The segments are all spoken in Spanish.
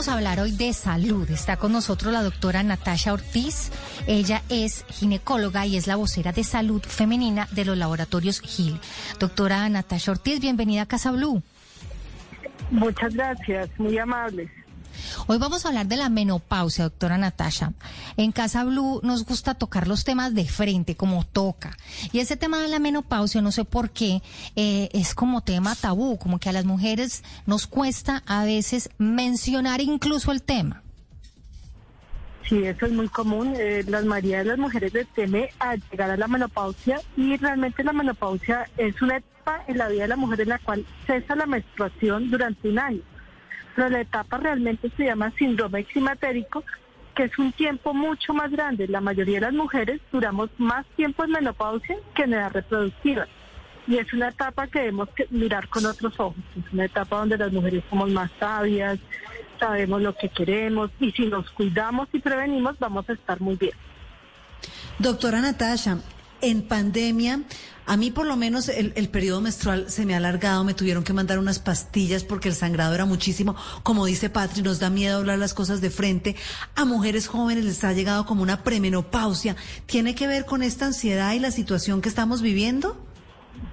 vamos a hablar hoy de salud. Está con nosotros la doctora Natasha Ortiz. Ella es ginecóloga y es la vocera de salud femenina de los laboratorios Gil. Doctora Natasha Ortiz, bienvenida a Casa Blue. Muchas gracias, muy amables. Hoy vamos a hablar de la menopausia, doctora Natasha. En Casa Blue nos gusta tocar los temas de frente, como toca. Y ese tema de la menopausia, no sé por qué, eh, es como tema tabú, como que a las mujeres nos cuesta a veces mencionar incluso el tema. Sí, eso es muy común. Eh, la mayoría de las mujeres les teme a llegar a la menopausia y realmente la menopausia es una etapa en la vida de la mujer en la cual cesa la menstruación durante un año pero la etapa realmente se llama síndrome climatérico, que es un tiempo mucho más grande. La mayoría de las mujeres duramos más tiempo en menopausia que en edad reproductiva. Y es una etapa que debemos mirar con otros ojos. Es una etapa donde las mujeres somos más sabias, sabemos lo que queremos y si nos cuidamos y prevenimos vamos a estar muy bien. Doctora Natasha, en pandemia, a mí por lo menos el, periodo menstrual se me ha alargado, me tuvieron que mandar unas pastillas porque el sangrado era muchísimo. Como dice Patri, nos da miedo hablar las cosas de frente. A mujeres jóvenes les ha llegado como una premenopausia. ¿Tiene que ver con esta ansiedad y la situación que estamos viviendo?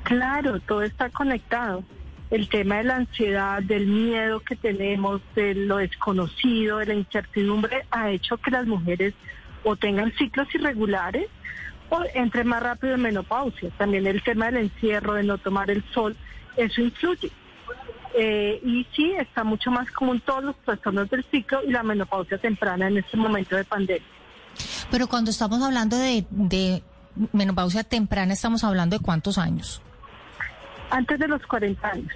Claro, todo está conectado. El tema de la ansiedad, del miedo que tenemos, de lo desconocido, de la incertidumbre, ha hecho que las mujeres o tengan ciclos irregulares o entre más rápido en menopausia. También el tema del encierro, de no tomar el sol, eso influye. Eh, y sí, está mucho más común todos los trastornos del ciclo y la menopausia temprana en este momento de pandemia. Pero cuando estamos hablando de, menopausia temprana, estamos hablando de cuántos años? Antes de los 40 años.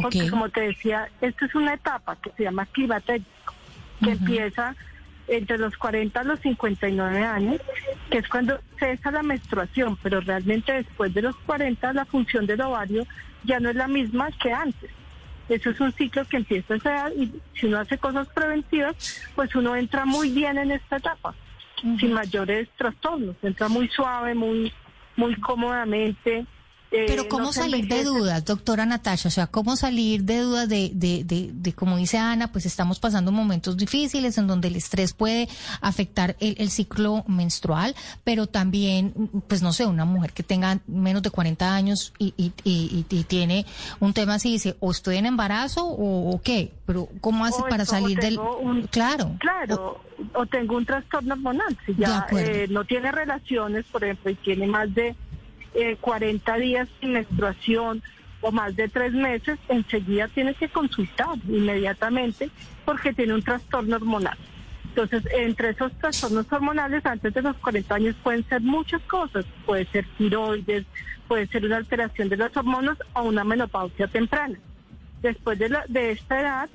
Porque como te decía, esta es una etapa que se llama climatérico, que empieza entre los 40 a los 59 años, que es cuando cesa la menstruación, pero realmente después de los 40 la función del ovario ya no es la misma que antes. Eso es un ciclo que empieza a esa y si uno hace cosas preventivas, pues uno entra muy bien en esta etapa, sin mayores trastornos, entra muy suave, muy, muy cómodamente. Eh, Pero ¿cómo salir de dudas, doctora Natasha? O sea, ¿cómo salir de dudas de, de, de, de, como dice Ana, pues estamos pasando momentos difíciles en donde el estrés puede afectar el, el, ciclo menstrual, pero también, pues no sé, una mujer que tenga menos de 40 años y, y, y, y tiene un tema así, dice, o estoy en embarazo o, qué, pero ¿cómo hace para salir del... claro. Claro, o, tengo un trastorno hormonal, si ya eh, no tiene relaciones, por ejemplo, y tiene más de eh, 40 días sin menstruación o más de tres meses, enseguida tiene que consultar inmediatamente porque tiene un trastorno hormonal. Entonces, entre esos trastornos hormonales, antes de los 40 años pueden ser muchas cosas. Puede ser tiroides, puede ser una alteración de las hormonas o una menopausia temprana. Después de, la, de esta edad,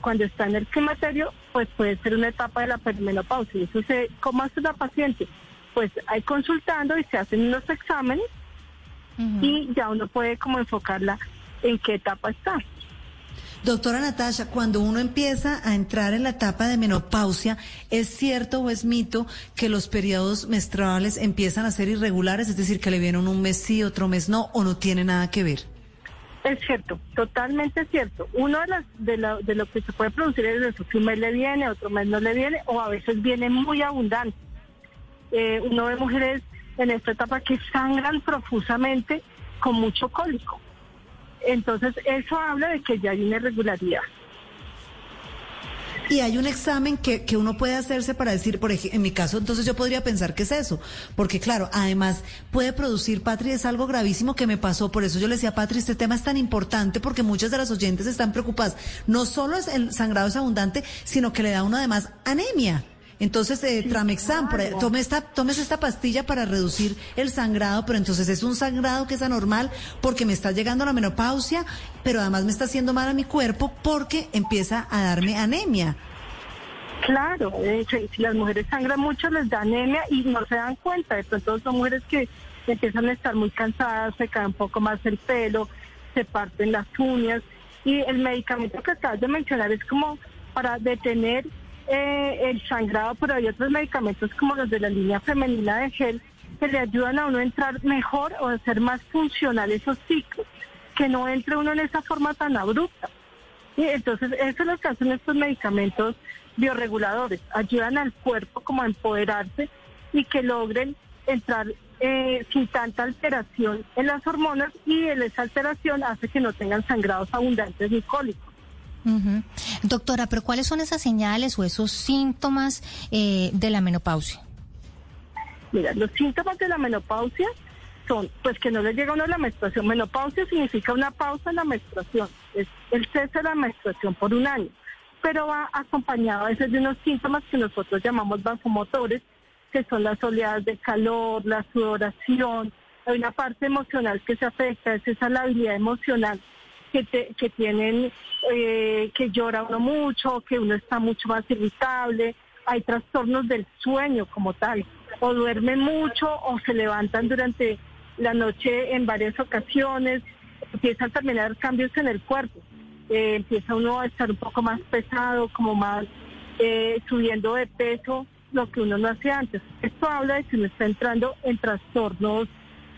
cuando está en el climaterio, pues puede ser una etapa de la perimenopausia. Eso se, ¿Cómo hace la paciente? Pues hay consultando y se hacen unos exámenes y ya uno puede como enfocarla en qué etapa está. Doctora Natasha, cuando uno empieza a entrar en la etapa de menopausia, ¿es cierto o es mito que los periodos menstruales empiezan a ser irregulares? Es decir, que le vienen un mes sí, otro mes no, o no tiene nada que ver. Es cierto, totalmente cierto. Uno de, las, de, de lo que se puede producir es eso, que un mes le viene, otro mes no le viene, o a veces viene muy abundante eh, uno ve mujeres en esta etapa que sangran profusamente con mucho cólico. Entonces, eso habla de que ya hay una irregularidad. Y hay un examen que, que uno puede hacerse para decir, por ejemplo, en mi caso, entonces yo podría pensar que es eso. Porque claro, además puede producir, Patri, es algo gravísimo que me pasó. Por eso yo le decía, Patri, este tema es tan importante porque muchas de las oyentes están preocupadas. No solo es el sangrado es abundante, sino que le da uno además anemia. Entonces, eh, Tramexam, tome esta, tomes esta pastilla para reducir el sangrado, pero entonces es un sangrado que es anormal porque me está llegando la menopausia, pero además me está haciendo mal a mi cuerpo porque empieza a darme anemia. Claro, si las mujeres sangran mucho les da anemia y no se dan cuenta, de pronto son mujeres que empiezan a estar muy cansadas, se cae un poco más el pelo, se parten las uñas. Y el medicamento que acabas de mencionar es como para detener eh, el sangrado, pero hay otros medicamentos como los de la línea femenina de gel que le ayudan a uno a entrar mejor o a ser más funcional esos ciclos, que no entre uno en esa forma tan abrupta. Y entonces eso es lo que hacen estos medicamentos bioreguladores, ayudan al cuerpo como a empoderarse y que logren entrar eh, sin tanta alteración en las hormonas y esa alteración hace que no tengan sangrados abundantes ni cólicos. Doctora, pero ¿cuáles son esas señales o esos síntomas eh, de la menopausia? Mira, los síntomas de la menopausia son, pues que no le llega a uno la menstruación. Menopausia significa una pausa en la menstruación, es el cese de la menstruación por un año, pero va acompañado a veces de unos síntomas que nosotros llamamos vasomotores, que son las oleadas de calor, la sudoración, hay una parte emocional que se afecta, es esa la habilidad emocional que, que tienen, eh, que llora uno mucho, que uno está mucho más irritable, hay trastornos del sueño como tal, o duermen mucho o se levantan durante la noche en varias ocasiones, empiezan también a haber cambios en el cuerpo, eh, empieza uno a estar un poco más pesado, como más eh, subiendo de peso, lo que uno no hacía antes. Esto habla de que uno está entrando en trastornos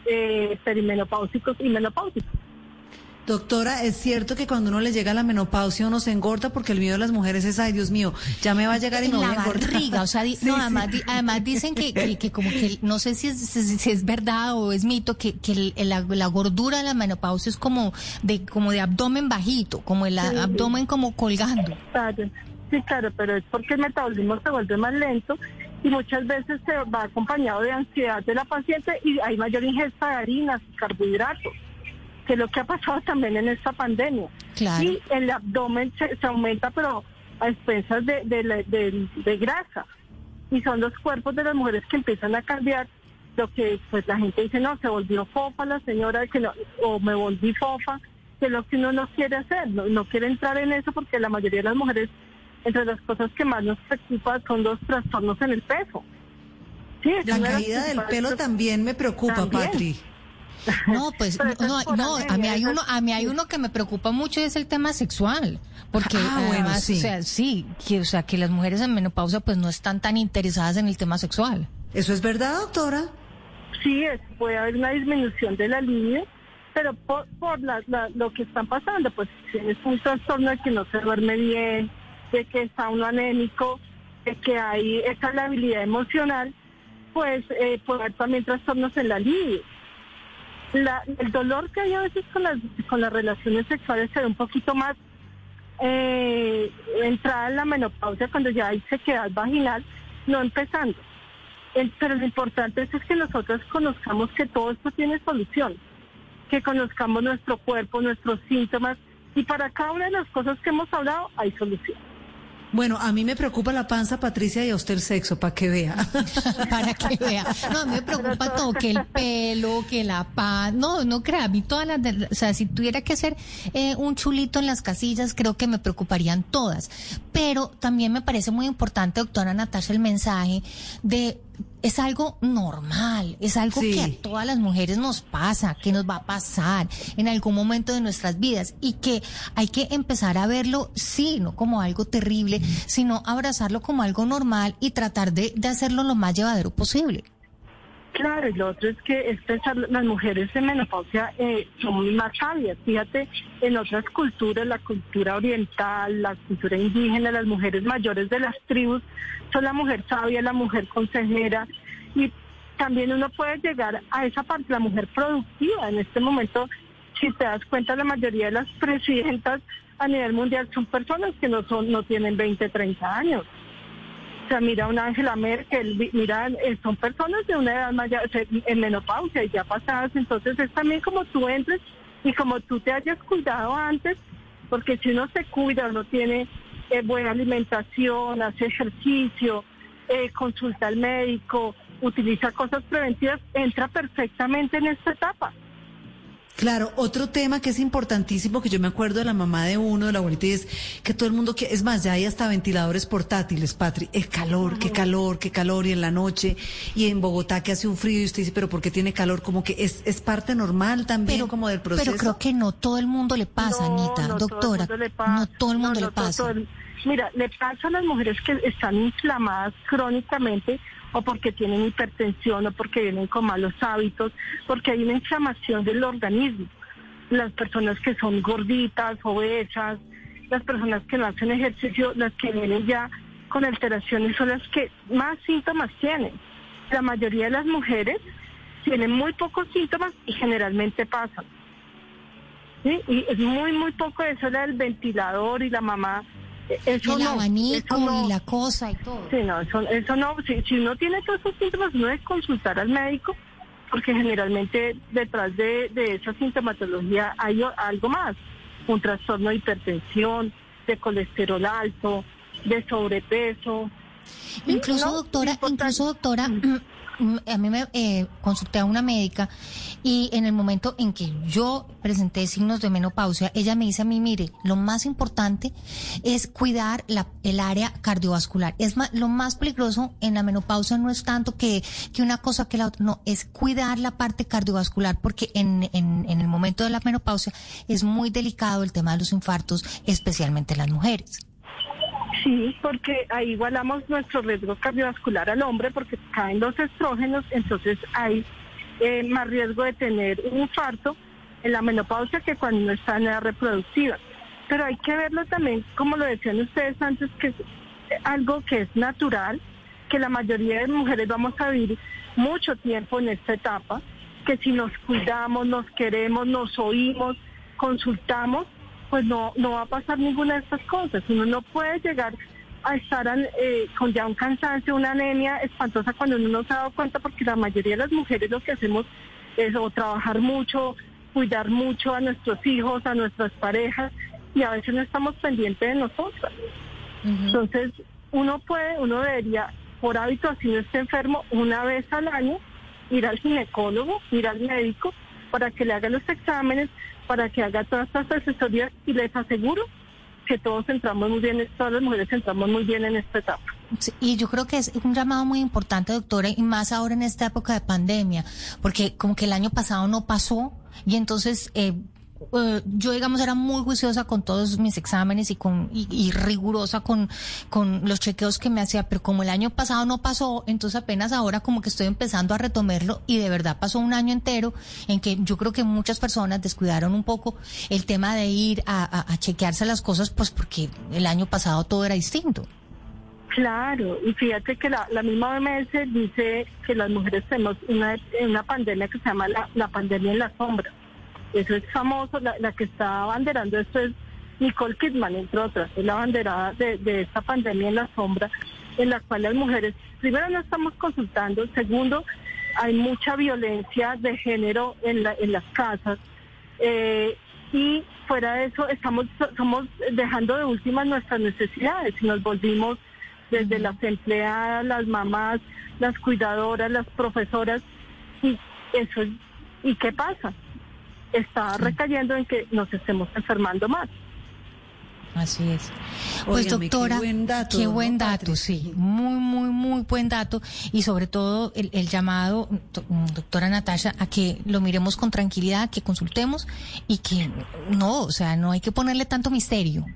eh, perimenopáusicos y menopáusicos. Doctora, ¿es cierto que cuando uno le llega la menopausia uno se engorda? Porque el miedo de las mujeres es, ay Dios mío, ya me va a llegar y me voy a engordar. o sea, no, además, además, dicen que, que, como que, no sé si es, si es verdad o es mito, que, que la, gordura de la menopausia es como de, como de abdomen bajito, como el abdomen como colgando. Sí, claro, pero es porque el metabolismo se vuelve más lento y muchas veces se va acompañado de ansiedad de la paciente y hay mayor ingesta de harinas, carbohidratos que es lo que ha pasado también en esta pandemia. Y el abdomen se, aumenta, pero a expensas de, de, grasa. Y son los cuerpos de las mujeres que empiezan a cambiar. Lo que pues la gente dice, no, se volvió fofa la señora, que no, o me volví fofa, que es lo que uno no quiere hacer, no, no quiere entrar en eso porque la mayoría de las mujeres, entre las cosas que más nos preocupan son los trastornos en el peso. Sí, la caída del pelo también me preocupa, Patri. No, pues no, no, a mí hay uno, a mí hay uno que me preocupa mucho y es el tema sexual, porque ah, además, sí. o sea, sí, que, o sea, que las mujeres en menopausia pues no están tan interesadas en el tema sexual. ¿Eso es verdad, doctora? Sí, puede haber una disminución de la línea, pero por, por lo que están pasando, pues tienes un trastorno de que no se duerme bien, de que está uno anémico, de que hay esa labilidad emocional, pues eh, puede haber también trastornos en la línea el dolor que hay a veces con las, con las relaciones sexuales se ve un poquito más eh, entrada en la menopausia cuando ya hay sequedad vaginal, no empezando. pero lo importante es, es que nosotros conozcamos que todo esto tiene solución, que conozcamos nuestro cuerpo, nuestros síntomas, y para cada una de las cosas que hemos hablado hay solución. Bueno, a mí me preocupa la panza, Patricia, y a usted el sexo, para que vea. para que vea. No, a mí me preocupa todo, que el pelo, que la paz. No, no crea, a mí todas las... o sea, si tuviera que hacer eh, un chulito en las casillas, creo que me preocuparían todas. Pero también me parece muy importante, doctora Natasha, el mensaje de es algo normal, es algo que a todas las mujeres nos pasa, que nos va a pasar en algún momento de nuestras vidas y que hay que empezar a verlo, sí, no como algo terrible, sino abrazarlo como algo normal y tratar de, de hacerlo lo más llevadero posible. Claro, y lo otro es que las mujeres en menopausia eh, son más sabias. Fíjate, en otras culturas, la cultura oriental, la cultura indígena, las mujeres mayores de las tribus son la mujer sabia, la mujer consejera. Y también uno puede llegar a esa parte, la mujer productiva. En este momento, si te das cuenta, la mayoría de las presidentas a nivel mundial son personas que no, son, no tienen 20, 30 años. O sea, mira una Angela Merkel, mira, eh, son personas de una edad mayor, en menopausia y ya pasadas, entonces es también como tú entres y como tú te hayas cuidado antes, porque si uno se cuida, uno tiene eh, buena alimentación, hace ejercicio, eh, consulta al médico, utiliza cosas preventivas, entra perfectamente en esta etapa. Claro, otro tema que es importantísimo, que yo me acuerdo de la mamá de uno, de la abuelita, es que todo el mundo, que es más, ya hay hasta ventiladores portátiles, Patri, el calor, qué calor, qué calor, y en la noche, y en Bogotá que hace un frío, y usted dice, pero ¿por qué tiene calor? Como que es, es parte normal también, como del proceso. Pero creo que no todo el mundo le pasa, Anita, doctora, no todo el mundo le pasa. mira, le pasa a las mujeres que están inflamadas crónicamente, o porque tienen hipertensión o porque vienen con malos hábitos, porque hay una inflamación del organismo. Las personas que son gorditas, obesas, las personas que no hacen ejercicio, las que vienen ya con alteraciones son las que más síntomas tienen. La mayoría de las mujeres tienen muy pocos síntomas y generalmente pasan. Y es muy, muy poco eso del ventilador y la mamá. Eso el abanico y la cosa y todo. Sí, no, eso, eso no. Si, si uno tiene todos esos síntomas, no es consultar al médico, porque generalmente detrás de, de esa sintomatología hay algo más. Un trastorno de hipertensión, de colesterol alto, de sobrepeso. Incluso, doctora, incluso, doctora, mm, Mm, a mí me eh, consulté a una médica y en el momento en que yo presenté signos de menopausia, ella me dice a mí, mire, lo más importante es cuidar la, el área cardiovascular. Es lo más peligroso en la menopausia no es tanto que, que una cosa que la otra, no, es cuidar la parte cardiovascular porque en, en, en el momento de la menopausia es muy delicado el tema de los infartos, especialmente en las mujeres. Sí, porque ahí igualamos nuestro riesgo cardiovascular al hombre porque caen los estrógenos, entonces hay eh, más riesgo de tener un infarto en la menopausia que cuando no está en edad reproductiva. Pero hay que verlo también, como lo decían ustedes antes, que es algo que es natural, que la mayoría de mujeres vamos a vivir mucho tiempo en esta etapa, que si nos cuidamos, nos queremos, nos oímos, consultamos, pues no, no va a pasar ninguna de estas cosas. Uno no puede llegar a estar eh, con ya un cansancio, una anemia espantosa cuando uno no se ha dado cuenta, porque la mayoría de las mujeres lo que hacemos es o trabajar mucho, cuidar mucho a nuestros hijos, a nuestras parejas, y a veces no estamos pendientes de nosotras. Entonces, uno puede, uno debería, por hábito, así no esté enfermo, una vez al año, ir al ginecólogo, ir al médico, para que le haga los exámenes, para que haga todas estas asesorías y les aseguro que todos entramos muy bien, todas las mujeres entramos muy bien en esta etapa. y yo creo que es un llamado muy importante, doctora, y más ahora en esta época de pandemia, porque como que el año pasado no pasó y entonces eh, eh, yo digamos era muy juiciosa con todos mis exámenes y con y, rigurosa con con los chequeos que me hacía pero como el año pasado no pasó entonces apenas ahora como que estoy empezando a retomarlo y de verdad pasó un año entero en que yo creo que muchas personas descuidaron un poco el tema de ir a, chequearse las cosas pues porque el año pasado todo era distinto. Claro, y fíjate que la, misma OMS dice que las mujeres tenemos una, una pandemia que se llama la, la pandemia en la sombra eso es famoso, la, que está banderando esto es Nicole Kidman, entre otras, es la banderada de, esta pandemia en la sombra, en la cual las mujeres, primero no estamos consultando, segundo, hay mucha violencia de género en, la, en las casas, eh, y fuera de eso estamos dejando de últimas nuestras necesidades y nos volvimos desde las empleadas, las mamás, las cuidadoras, las profesoras, y eso ¿y qué pasa? Está recayendo en que nos estemos enfermando más. Así es. Pues doctora, qué buen dato, qué buen dato sí, muy, muy, muy buen dato y sobre todo el, llamado, doctora Natasha, a que lo miremos con tranquilidad, que consultemos y que no, o sea, no hay que ponerle tanto misterio.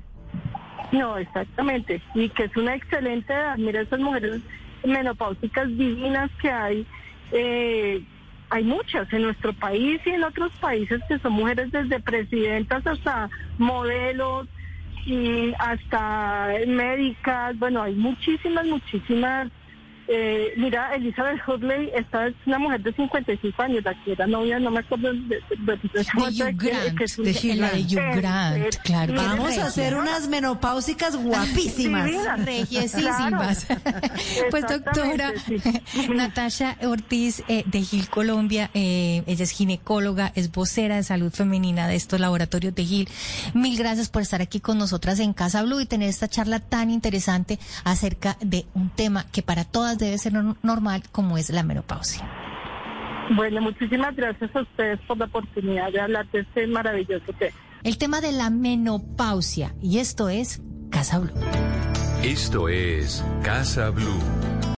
No, exactamente, y que es una excelente edad. Mira esas mujeres menopáusicas divinas que hay. Eh, hay muchas en nuestro país y en otros países que son mujeres desde presidentas hasta modelos y hasta médicas. Bueno, hay muchísimas, muchísimas eh, mira, Elizabeth Hurley, esta es una mujer de 55 años, la que era novia, no me acuerdo de, de, claro. Vamos a hacer unas menopáusicas guapísimas. Regiesísimas. pues doctora Natasha Ortiz eh, de Gil Colombia, eh, ella es ginecóloga, es vocera de salud femenina de estos laboratorios de Gil. Mil gracias por estar aquí con nosotras en Casa Blue y tener esta charla tan interesante acerca de un tema que para todas debe ser normal como es la menopausia. Bueno, muchísimas gracias a ustedes por la oportunidad de hablar de este maravilloso tema. El tema de la menopausia y esto es Casa Blue. Esto es Casa Blue.